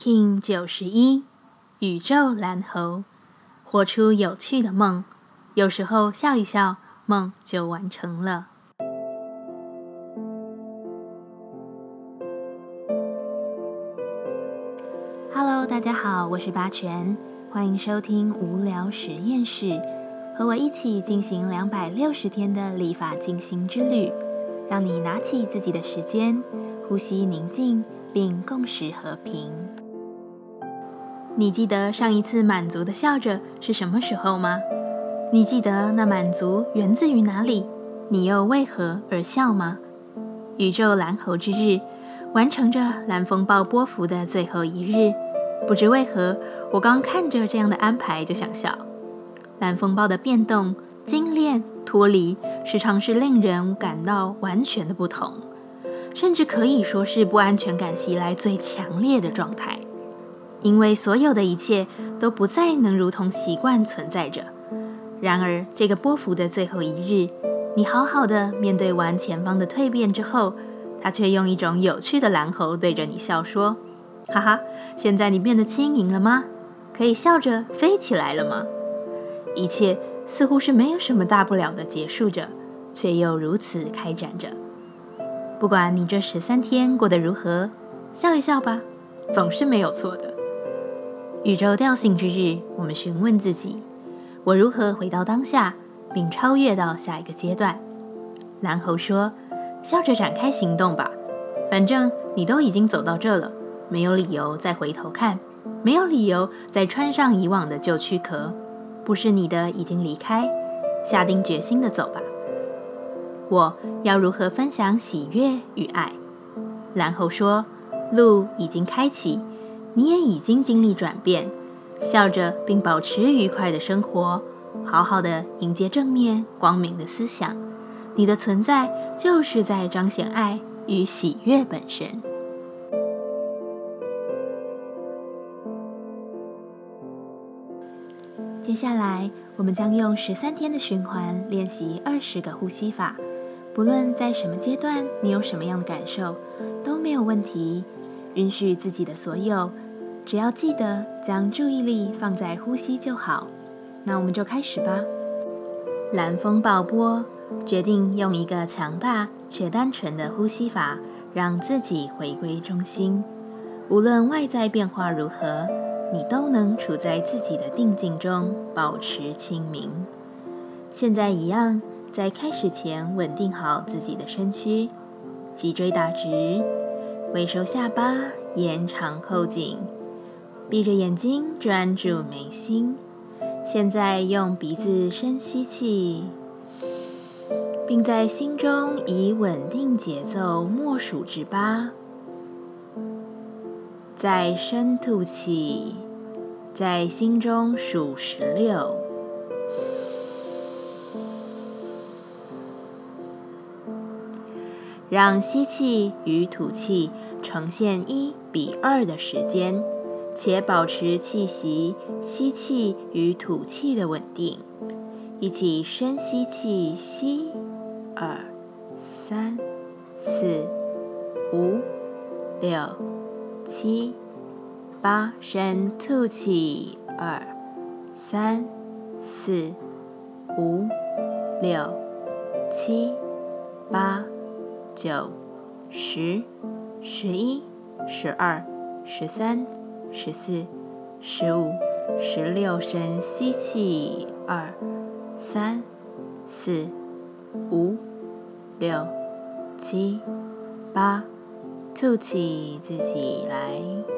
King 九十一，宇宙蓝猴，活出有趣的梦。有时候笑一笑，梦就完成了。Hello，大家好，我是八全，欢迎收听无聊实验室，和我一起进行两百六十天的立法进行之旅，让你拿起自己的时间，呼吸宁静，并共识和平。你记得上一次满足的笑着是什么时候吗？你记得那满足源自于哪里？你又为何而笑吗？宇宙蓝猴之日，完成着蓝风暴波幅的最后一日。不知为何，我刚看着这样的安排就想笑。蓝风暴的变动、精炼、脱离，时常是令人感到完全的不同，甚至可以说是不安全感袭来最强烈的状态。因为所有的一切都不再能如同习惯存在着。然而，这个波幅的最后一日，你好好的面对完前方的蜕变之后，他却用一种有趣的蓝猴对着你笑说：“哈哈，现在你变得轻盈了吗？可以笑着飞起来了吗？一切似乎是没有什么大不了的结束着，却又如此开展着。不管你这十三天过得如何，笑一笑吧，总是没有错的。”宇宙调性之日，我们询问自己：我如何回到当下，并超越到下一个阶段？蓝猴说：“笑着展开行动吧，反正你都已经走到这了，没有理由再回头看，没有理由再穿上以往的旧躯壳。不是你的已经离开，下定决心的走吧。我要如何分享喜悦与爱？”蓝猴说：“路已经开启。”你也已经经历转变，笑着并保持愉快的生活，好好的迎接正面光明的思想。你的存在就是在彰显爱与喜悦本身。接下来，我们将用十三天的循环练习二十个呼吸法。不论在什么阶段，你有什么样的感受，都没有问题。允许自己的所有。只要记得将注意力放在呼吸就好，那我们就开始吧。蓝风暴波决定用一个强大却单纯的呼吸法，让自己回归中心。无论外在变化如何，你都能处在自己的定境中，保持清明。现在一样，在开始前稳定好自己的身躯，脊椎打直，微收下巴，延长后颈。闭着眼睛，专注眉心。现在用鼻子深吸气，并在心中以稳定节奏默数至八。再深吐气，在心中数十六。让吸气与吐气呈现一比二的时间。且保持气息吸气与吐气的稳定，一起深吸气，吸二三四五六七八，深吐气二三四五六七八九十十一十二十三。十四、十五、十六，深吸气，二、三、四、五、六、七、八，吐气，自己来。